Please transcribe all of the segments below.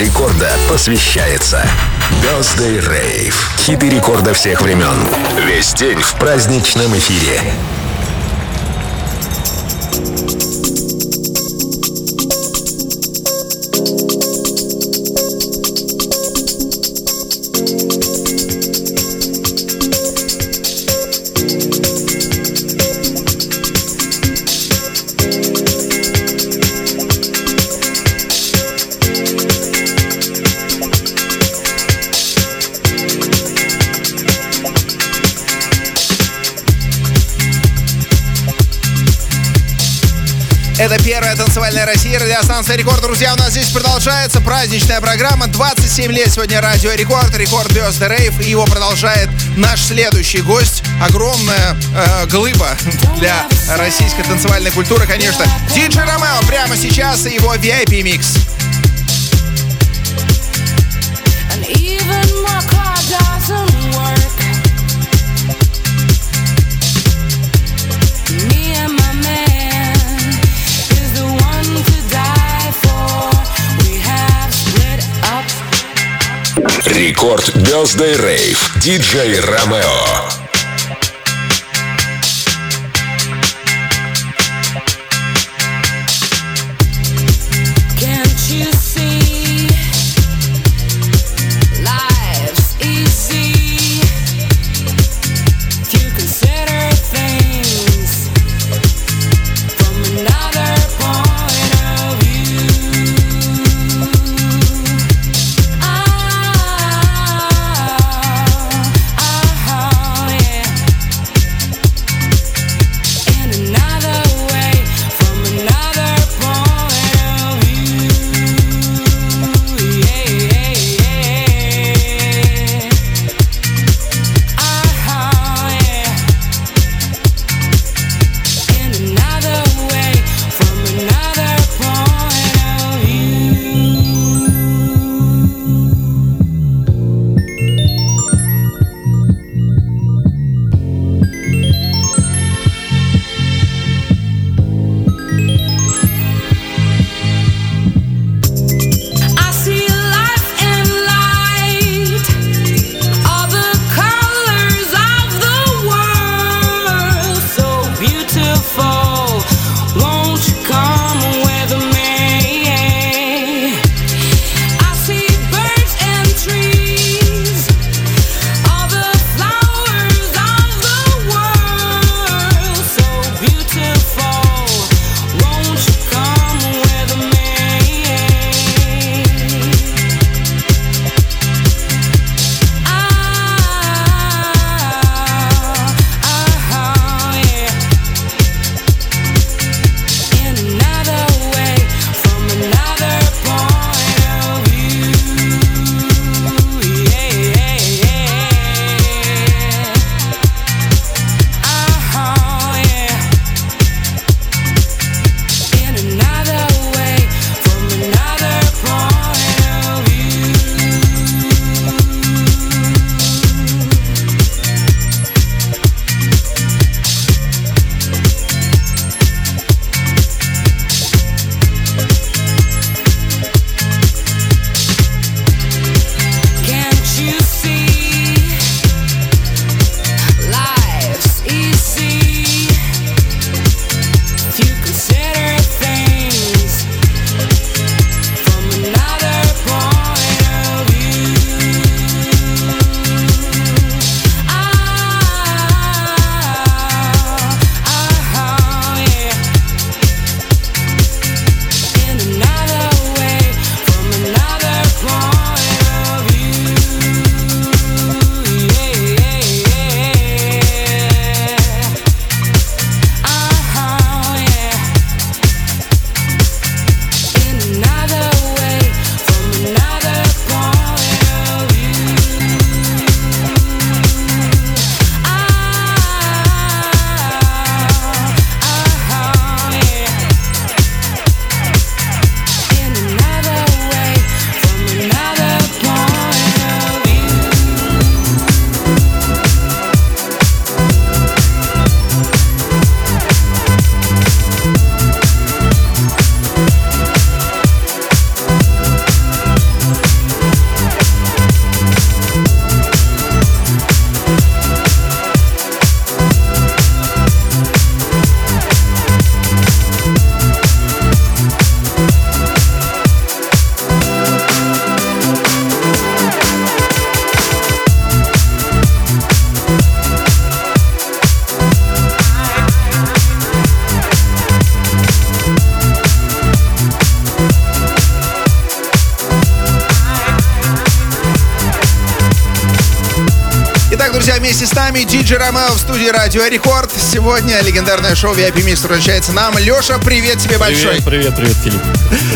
рекорда посвящается Birthday Rave. Хиты рекорда всех времен. Весь день в праздничном эфире. Радиостанция Рекорд. Друзья, у нас здесь продолжается праздничная программа. 27 лет сегодня Радио Рекорд, Record Birthday Rave. И его продолжает наш следующий гость. Огромная э, глыба для российской танцевальной культуры, конечно. Диджей Ромео прямо сейчас и его VIP mix. Рекорд Birthday Rave. Диджей Ромео. Друзья, вместе с нами Диджи Ромео в студии Радио Рекорд. Сегодня легендарное шоу VIP Mix возвращается к нам. Леша, привет тебе большой. Привет, привет, привет, Филипп.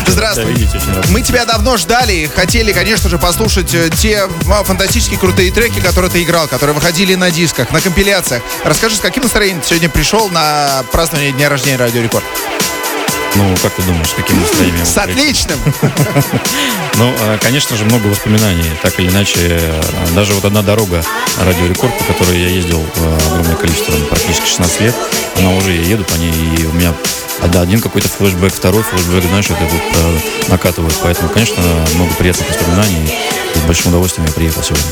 Здравствуй. Мы тебя давно ждали, хотели, конечно же, послушать э, те фантастические крутые треки, которые ты играл, которые выходили на дисках, на компиляциях. Расскажи, с каким настроением ты сегодня пришел на празднование дня рождения Радио Рекорд? Ну, как ты думаешь, каким настроением? С отличным! Ну, э, конечно же, много воспоминаний. Так или иначе, э, даже вот одна дорога Радио Рекорд, по которой я ездил э, огромное количество, практически 16 лет, она уже, я еду по ней, и у меня один какой-то флешбэк, второй флешбэк, знаешь, это вот накатывает. Поэтому, конечно, много приятных воспоминаний. И с большим удовольствием я приехал сегодня.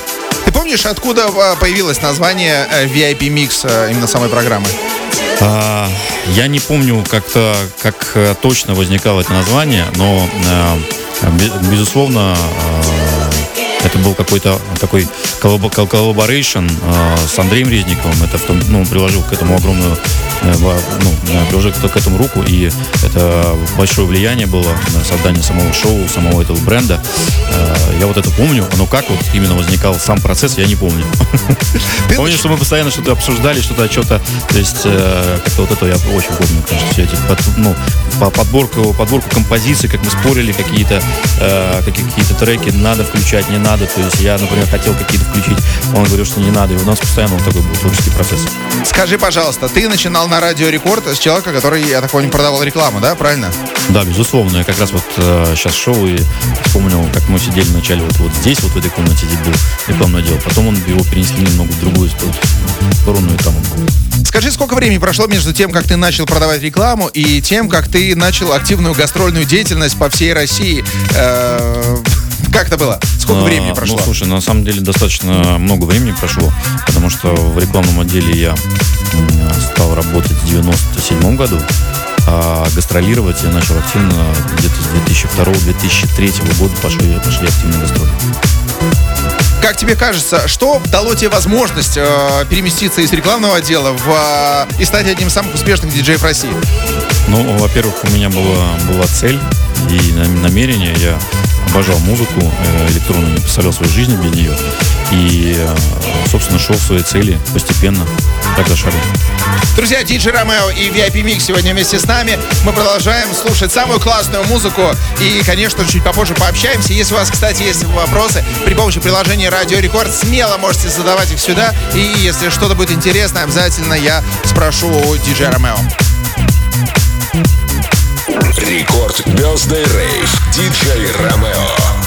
Помнишь, откуда появилось название VIP Mix именно самой программы? А, я не помню как-то, как э, точно возникало это название, но, э, безусловно, э, это был какой-то такой collaboration с Андреем Резниковым. Это в том, ну, он приложил к этому огромную Э, ну, приложил к этому руку, и это большое влияние было на создание самого шоу, самого этого бренда. Э, я вот это помню, но как вот именно возникал сам процесс, я не помню. Помню, что мы постоянно что-то обсуждали, что-то, что-то, то есть э, как-то вот это я очень помню, конечно, все эти, ну, подборку, подборку композиций, как мы спорили, какие-то какие-то треки надо включать, не надо, то есть я, например, хотел какие-то включить, он говорил, что не надо, и у нас постоянно вот такой был творческий процесс. Скажи, пожалуйста, ты начинал на радио Рекорд с человека, который, я так понимаю, продавал рекламу, да, правильно? Да, безусловно. Я как раз вот э, сейчас шоу и вспомнил, как мы сидели вначале вот, вот здесь, вот в этой комнате, здесь был рекламное дело. Потом он его перенесли немного в другую сторону, и там он был. Скажи, сколько времени прошло между тем, как ты начал продавать рекламу, и тем, как ты начал активную гастрольную деятельность по всей России? Э, как это было? Сколько а, времени прошло? Ну, слушай, на самом деле достаточно много времени прошло, потому что в рекламном отделе я стал работать в 97 году, а гастролировать я начал активно где-то с 2002-2003 года пошли, пошли активно гастроли. Как тебе кажется, что дало тебе возможность э, переместиться из рекламного отдела в, э, и стать одним из самых успешных диджеев России? Ну, во-первых, у меня была, была цель и намерение. Я обожал музыку, э, электронно не представлял свою жизнь без нее. И, э, собственно, шел к своей цели постепенно, так за шагом. Друзья, диджей Ромео и VIP Mix сегодня вместе с нами. Мы продолжаем слушать самую классную музыку и, конечно, чуть попозже пообщаемся. Если у вас, кстати, есть вопросы, при помощи приложения Радио Рекорд смело можете задавать их сюда. И если что-то будет интересно, обязательно я спрошу у диджея Ромео. Рекорд Бездей Рейв. Диджей Ромео.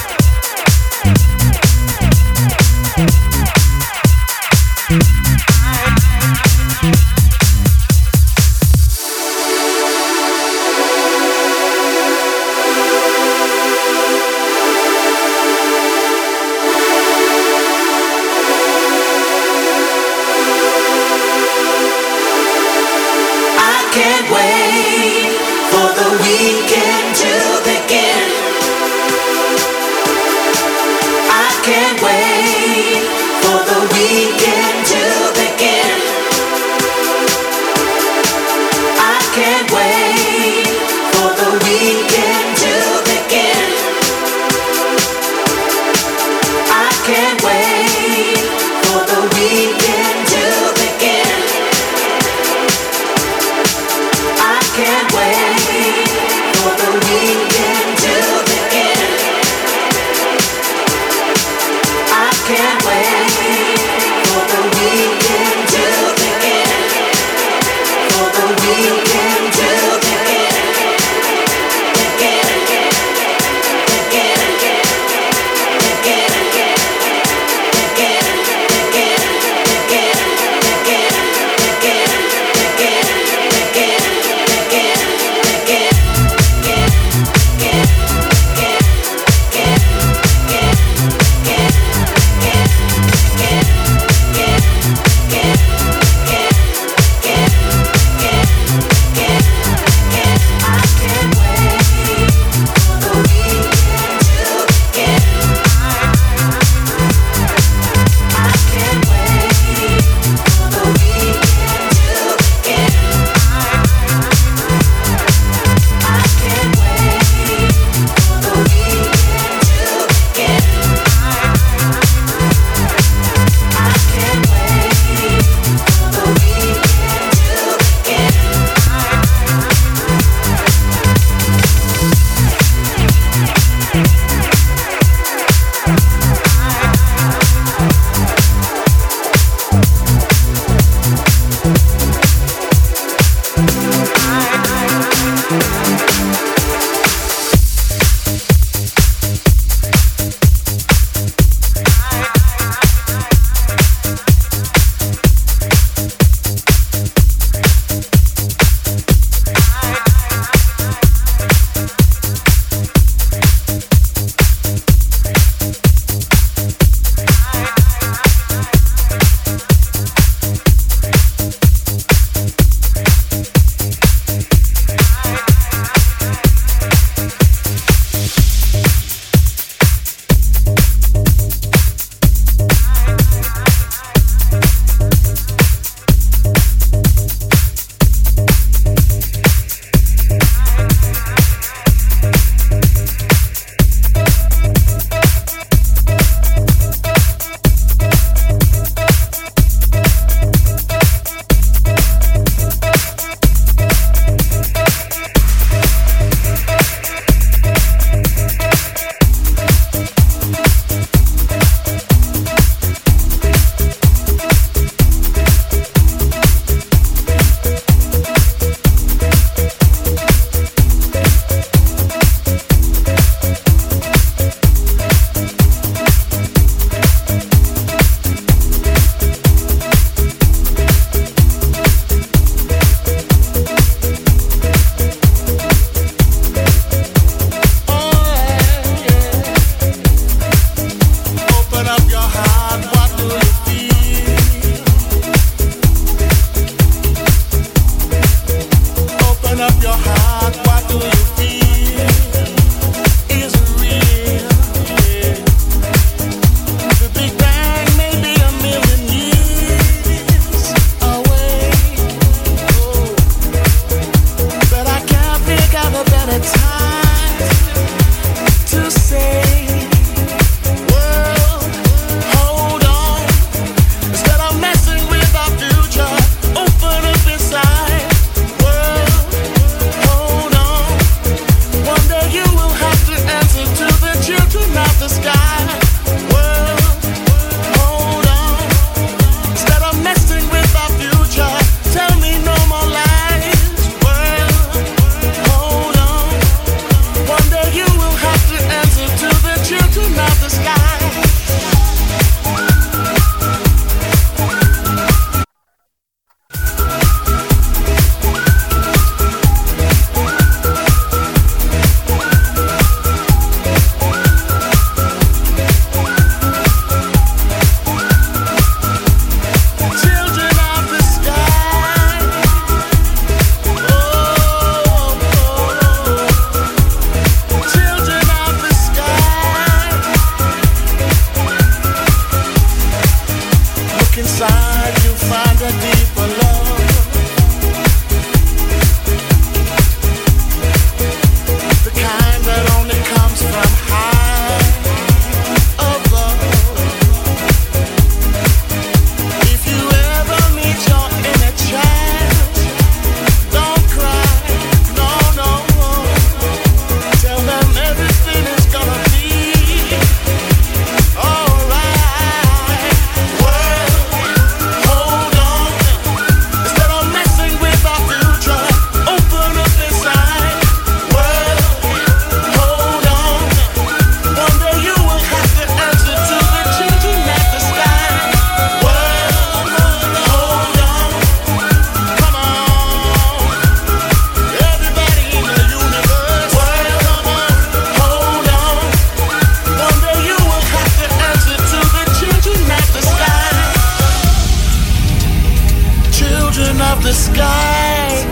the sky.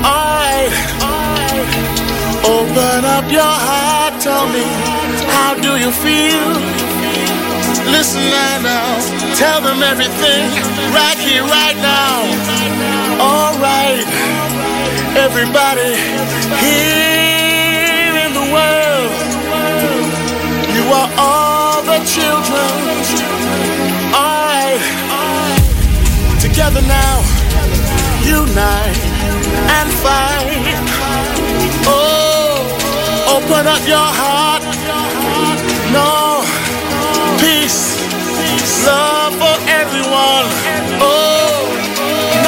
Alright, open up your heart, tell me how do you feel? Listen right now, tell them everything right here, right now. Alright, everybody here in the world, you are all the children. Alright, together now unite and fight. Oh, open up your heart. No, peace, love for everyone. Oh,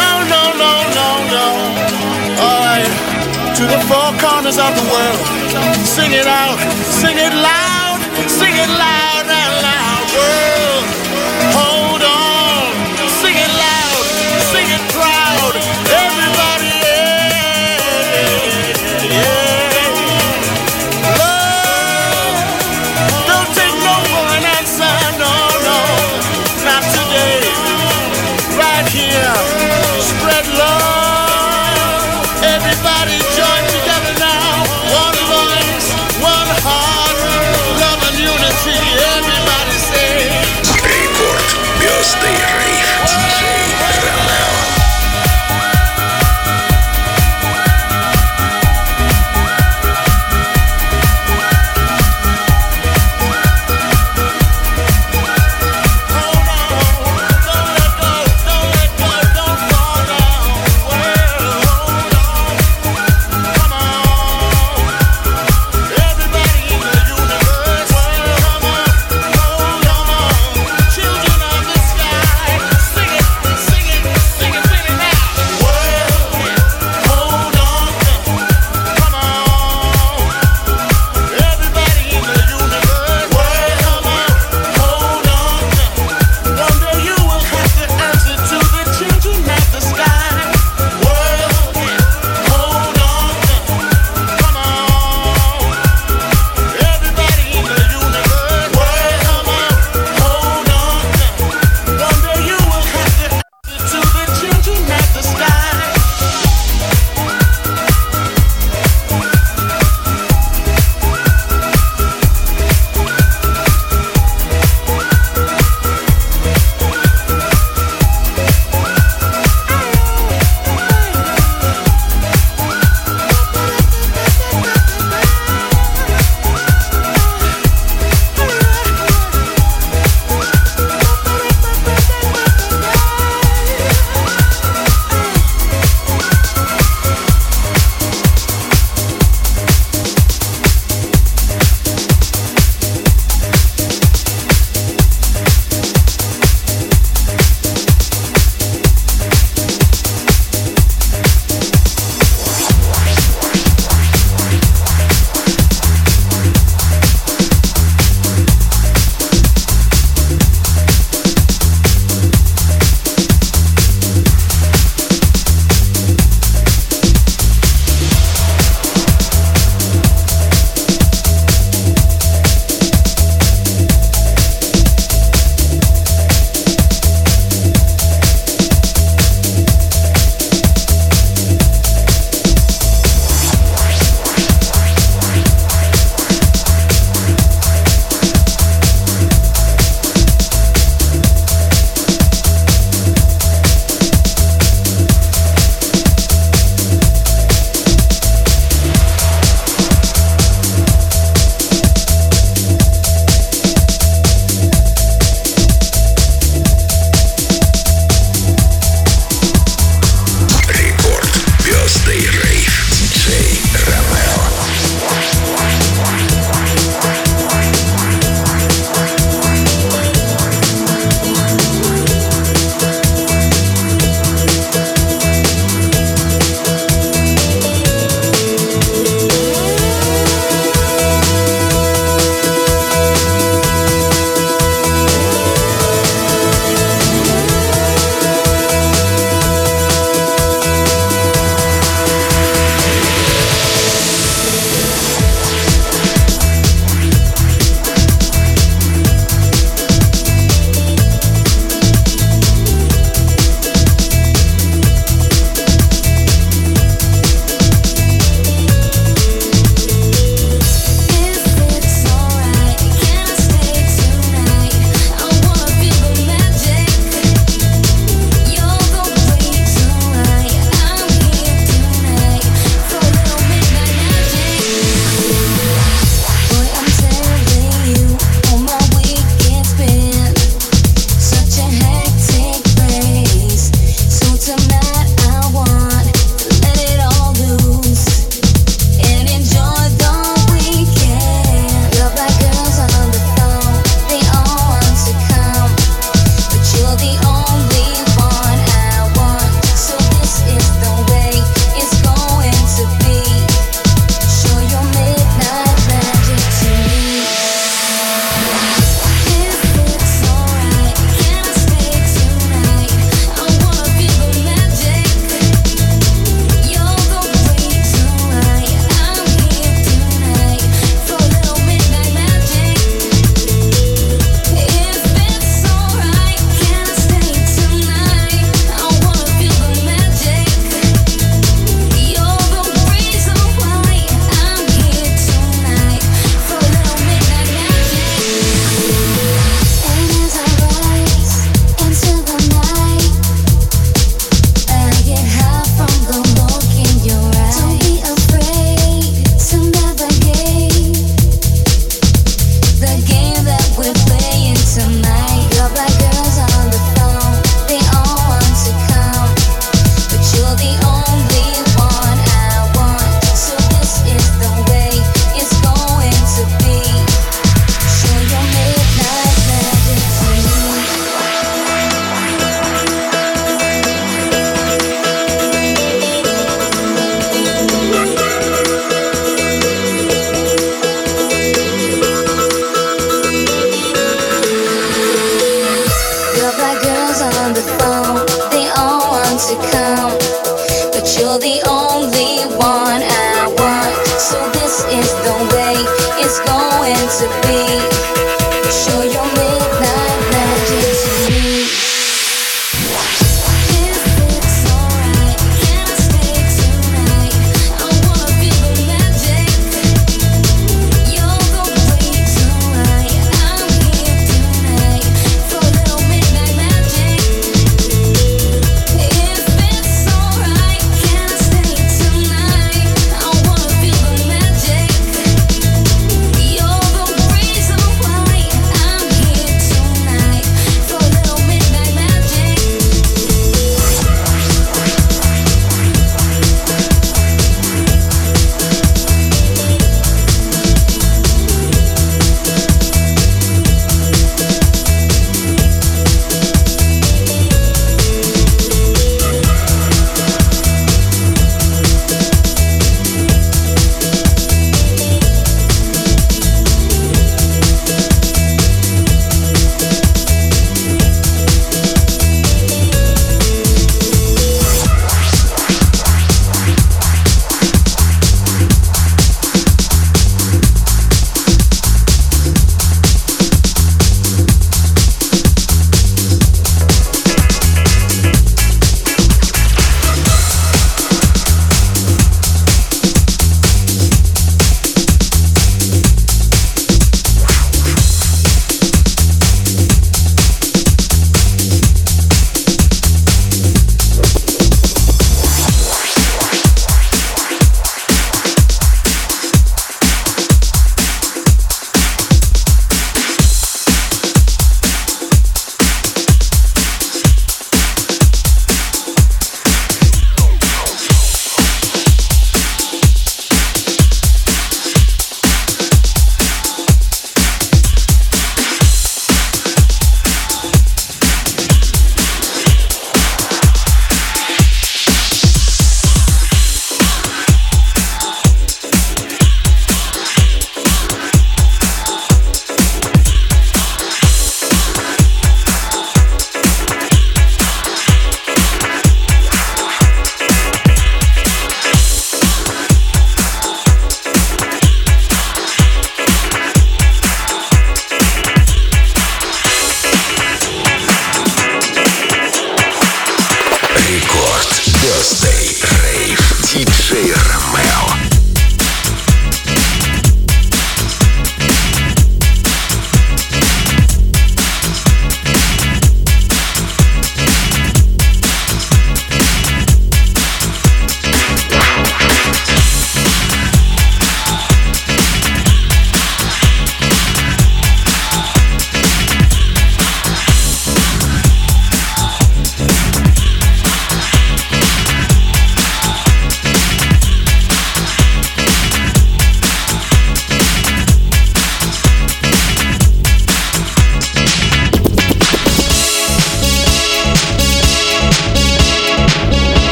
no, no, no, no, no. Alright, to the four corners of the world. Sing it out, sing it loud, sing it loud.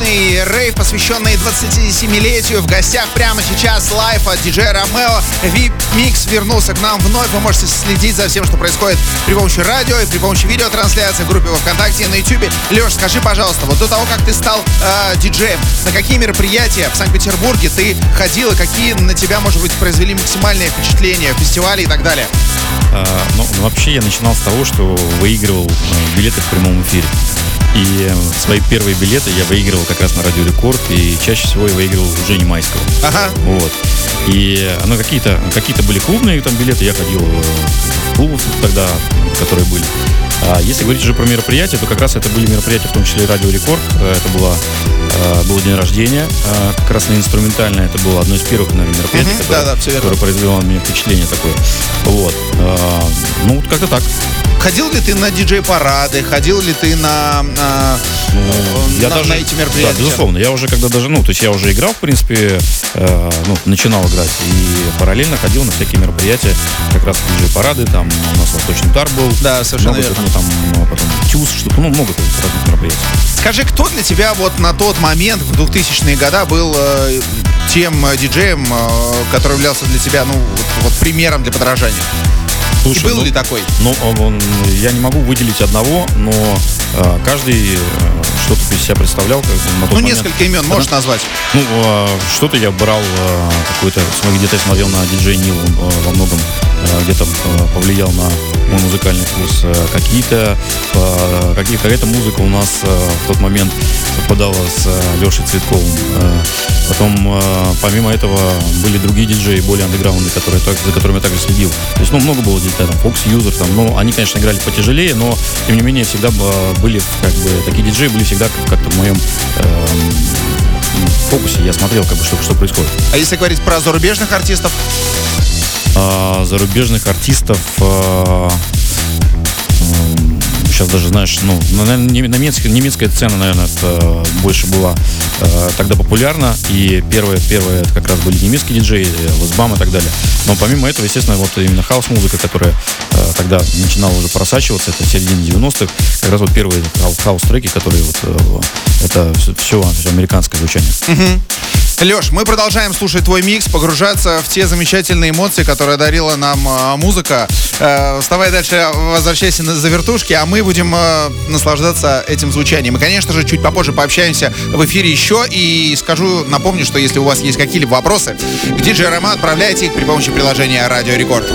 Праздничный рейв, посвященный 27-летию. В гостях прямо сейчас лайф от диджея Ромео. Mix вернулся к нам вновь. Вы можете следить за всем, что происходит при помощи радио и при помощи видеотрансляции в группе Вконтакте и на Ютубе. Леш, скажи, пожалуйста, вот до того, как ты стал э, диджеем, на какие мероприятия в Санкт-Петербурге ты ходил и какие на тебя, может быть, произвели максимальное впечатление, фестивали и так далее? А, ну, ну, вообще я начинал с того, что выигрывал э, билеты в прямом эфире. И э, свои первые билеты я выигрывал как раз на Радио Рекорд, и чаще всего я выигрывал у Жени Майского. Ага. Вот. И ну, какие-то какие были клубные там билеты, я ходил э, в клубы тогда, которые были. А если говорить уже про мероприятия, то как раз это были мероприятия, в том числе и Радио Рекорд. Это было, был день рождения, как раз на инструментальное. Это было одно из первых, наверное, мероприятий, угу, которое, да, да, которое произвело на меня впечатление такое. Вот. Ну, вот как-то так. Ходил ли ты на диджей-парады? Ходил ли ты на, на, ну, я на, даже, на эти мероприятия? Да, безусловно. Я уже когда даже, ну, то есть я уже играл, в принципе, э, ну, начинал играть. И параллельно ходил на всякие мероприятия, как раз диджей-парады, там у нас Восточный Тар был. Да, совершенно много, верно. Ну, там, ну, потом Тюз, что-то, ну, много разных мероприятий. Скажи, кто для тебя вот на тот момент, в 2000-е годы, был э, тем э, диджеем, э, который являлся для тебя, ну, вот, вот примером для подражания? Слушай, был ну, ли такой? Ну, он, я не могу выделить одного, но э, каждый э, что-то из себя представлял. Как, на тот Ну, момент. несколько имен можешь назвать? Ну, э, что-то я брал э, какой-то, где-то я смотрел на диджей Нил, он, э, во многом э, где-то э, повлиял на мой музыкальный вкус. Э, какие-то, э, какие, какая-то музыка у нас э, в тот момент совпадала с э, Лешей Цветковым. Э, потом, э, помимо этого, были другие диджеи, более андеграунды, которые, так- за которыми я также следил. То есть, ну, много было диджеев, там, Fox User, там, ну, они, конечно, играли потяжелее, но, тем не менее, всегда э, были, как бы, такие диджеи были всегда как-то в моем эм, в фокусе, я смотрел, как бы, что, что происходит. А если говорить про зарубежных артистов? А, зарубежных артистов сейчас даже, знаешь, ну, наверное, немецкая, немецкая сцена, наверное, это больше была э, тогда популярна. И первые, первые это как раз были немецкие диджеи, WestBam и так далее. Но помимо этого, естественно, вот именно хаус-музыка, которая э, тогда начинала уже просачиваться, это середина 90-х, как раз вот первые хаус-треки, которые вот э, это все, все, американское звучание. Леш, мы продолжаем слушать твой микс, погружаться в те замечательные эмоции, которые дарила нам э, музыка. Э, вставай дальше, возвращайся на, за вертушки, а мы будем э, наслаждаться этим звучанием. И, конечно же, чуть попозже пообщаемся в эфире еще. И скажу, напомню, что если у вас есть какие-либо вопросы к диджею Рома, отправляйте их при помощи приложения Радио Рекорд.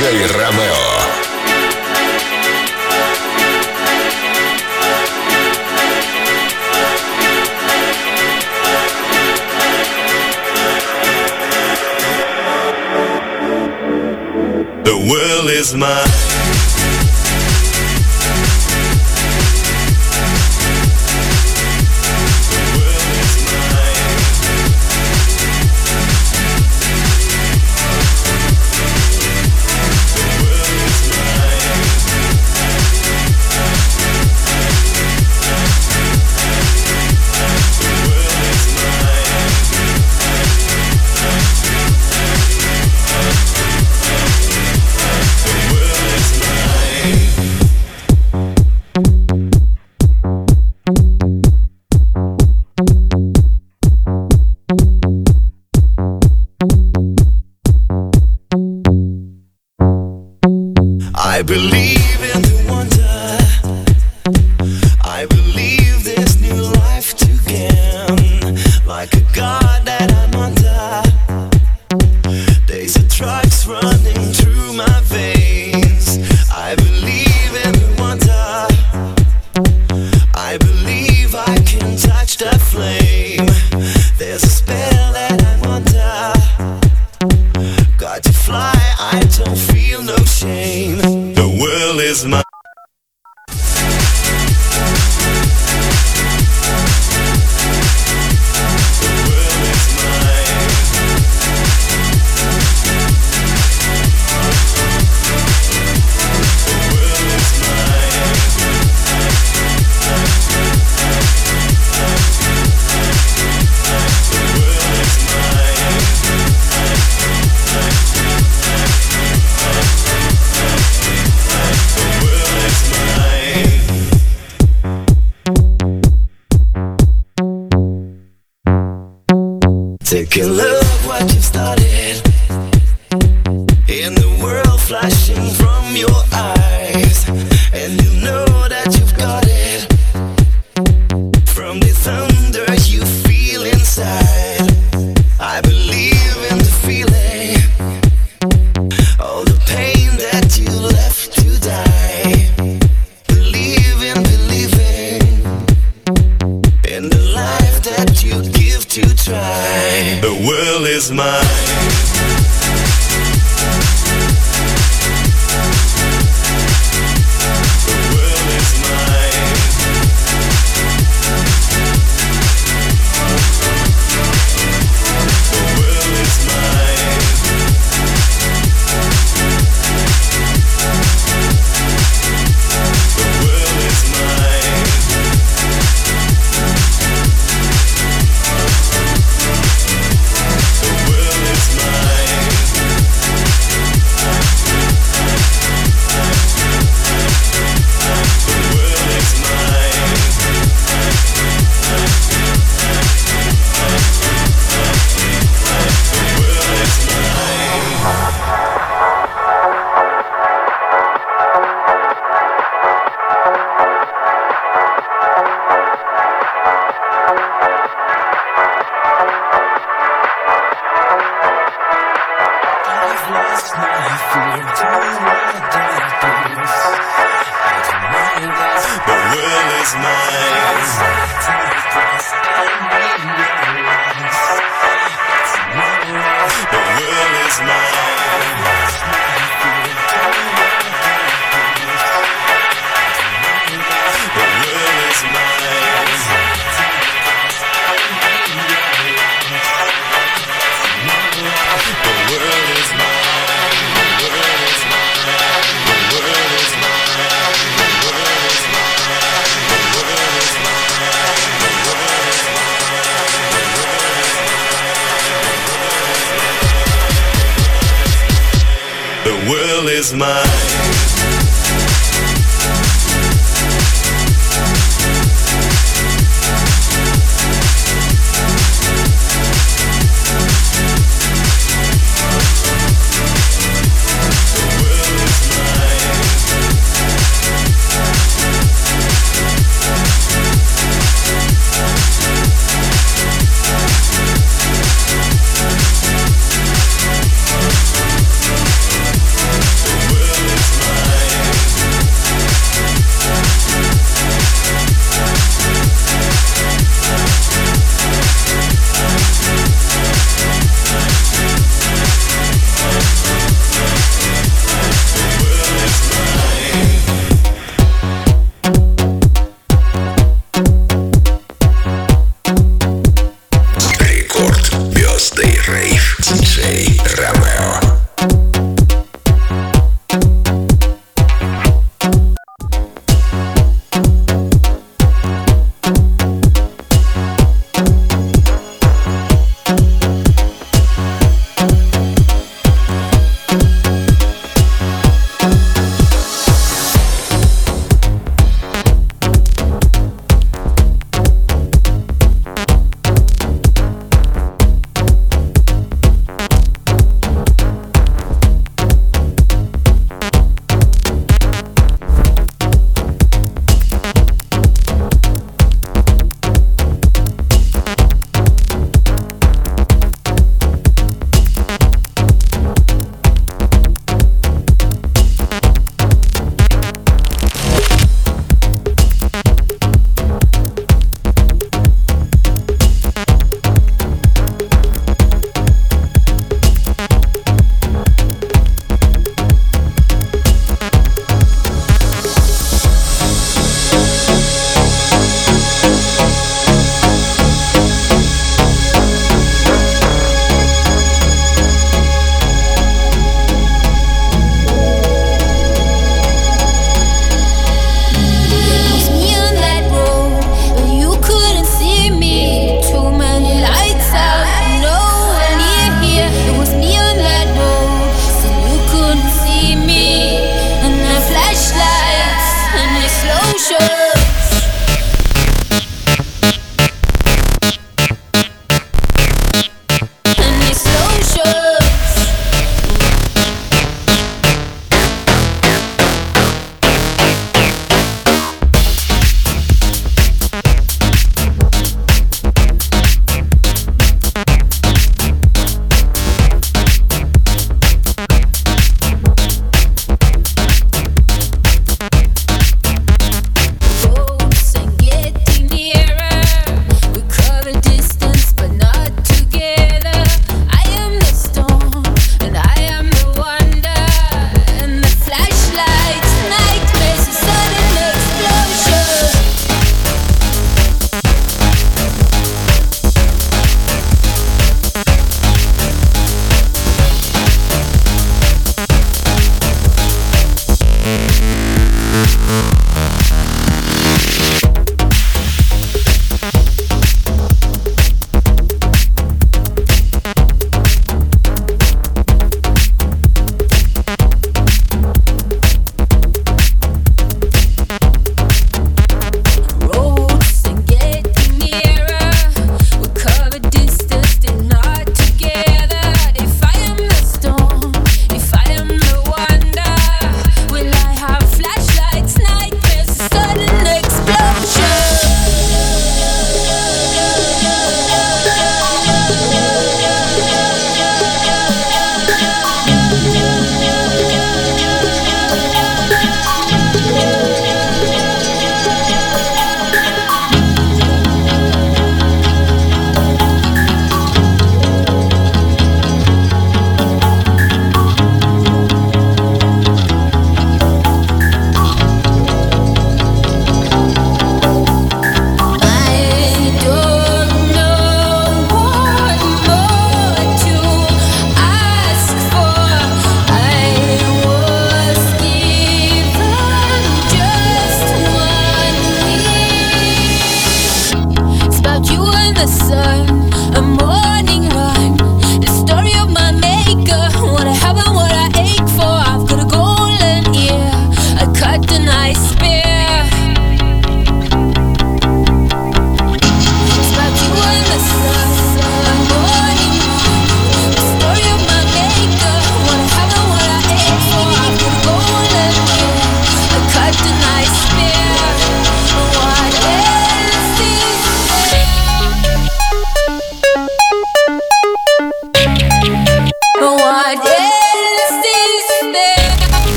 Рейв.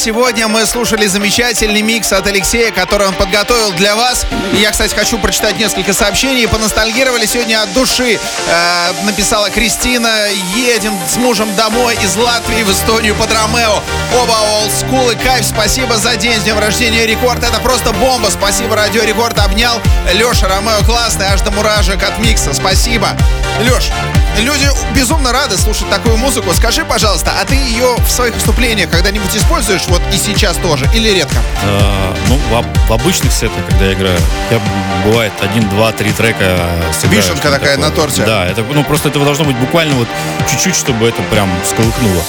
Сегодня мы слушали замечательный микс от Алексея, который он подготовил для вас. И я, кстати, хочу прочитать несколько сообщений. Поностальгировали сегодня от души. Э, написала Кристина. Едем с мужем домой из Латвии в Эстонию под Ромео. Оба олдскул и кайф. Спасибо за день с днем рождения Рекорд. Это просто бомба. Спасибо, Радио Рекорд. Обнял. Леша Ромео классный, аж до мурашек от микса. Спасибо. Леш, люди безумно рады слушать такую музыку. Скажи, пожалуйста, а ты ее в своих выступлениях когда-нибудь используешь, вот и сейчас тоже, или редко? Э, ну, в, в обычных сетах, когда я играю, я бывает один, два, три трека сыграю. Вишенка такая такое. на торте. Да, это, ну, просто этого должно быть буквально вот чуть-чуть, чтобы это прям сколыхнуло.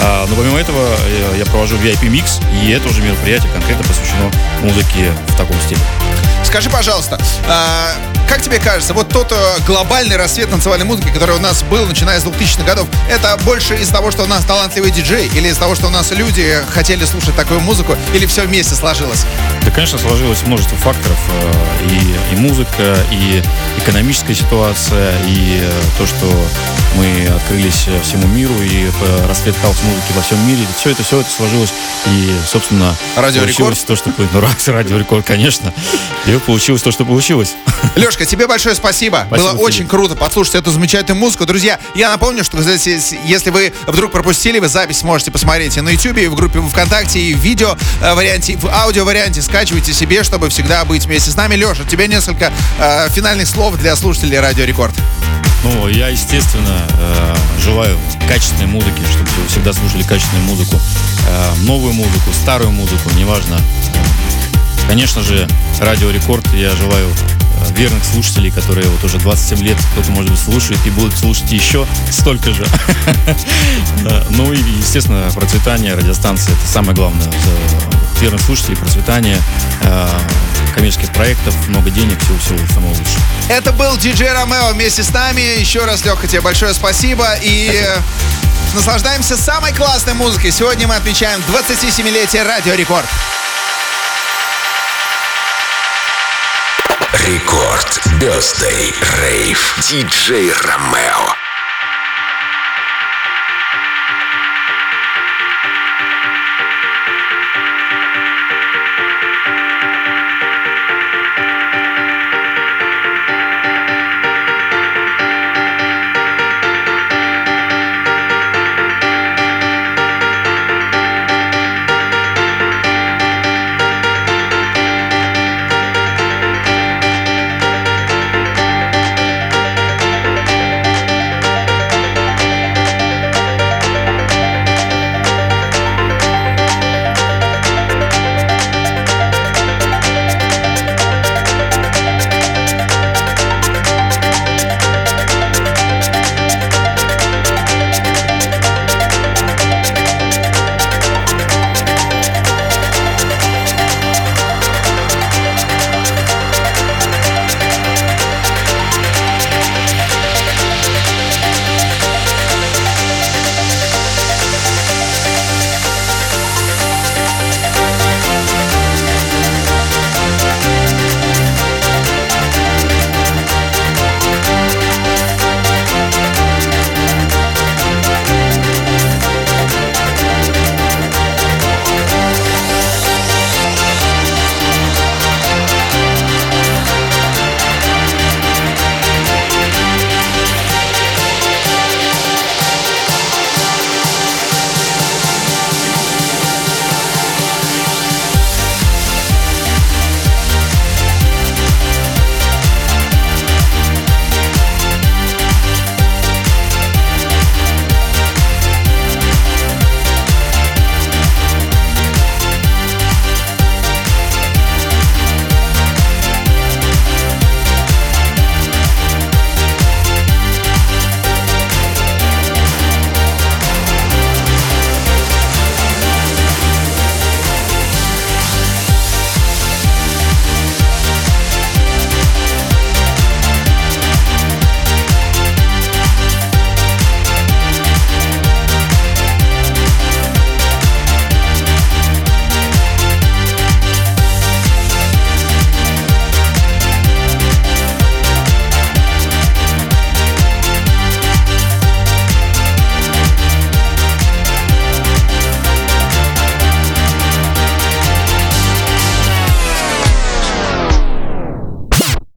А, но помимо этого я, я провожу VIP-микс, и это уже мероприятие конкретно посвящено музыке в таком стиле. Скажи, пожалуйста, а, как тебе кажется, вот тот э, глобальный рассвет танцевальной музыки, который у нас был, начиная с 2000-х годов, это больше из того, что у нас талантливый диджей, или из того, что у нас люди хотели слушать такую музыку, или все вместе сложилось? Да, конечно, сложилось множество факторов. э, И, и музыка, и экономическая ситуация, и э, то, что мы открылись всему миру, и расцвет хаус-музыки во всем мире. Все это, все это сложилось. И, собственно, Радио получилось Рекорд? то, что... Ну, раз, радио рекорд, конечно. И получилось то, что получилось. Лешка, тебе большое спасибо. Спасибо, Было Филипп. очень круто послушать эту замечательную музыку. Друзья, я напомню, что если, если вы вдруг пропустили, вы запись можете посмотреть и на YouTube, и в группе ВКонтакте, и в видео э, варианте, и в аудио варианте. Скачивайте себе, чтобы всегда быть вместе с нами. Леша, тебе несколько э, финальных слов для слушателей Радио Рекорд. Ну, я, естественно, э, желаю качественной музыки, чтобы вы всегда слушали качественную музыку. Э, новую музыку, старую музыку, неважно. Конечно же, Радио Рекорд я желаю э, верных слушателей, которые вот уже 27 лет кто-то, может быть, слушает и будут слушать еще столько же. Ну и, естественно, процветание радиостанции – это самое главное. Верных слушателей, процветание э, коммерческих проектов, много денег, всего-всего самого лучшего. Это был диджей Ромео вместе с нами. Еще раз, Леха, тебе большое спасибо. И э, наслаждаемся самой классной музыкой. Сегодня мы отмечаем 27-летие Радио Рекорд. Рекорд. Бездей. Рейв. Диджей Ромео.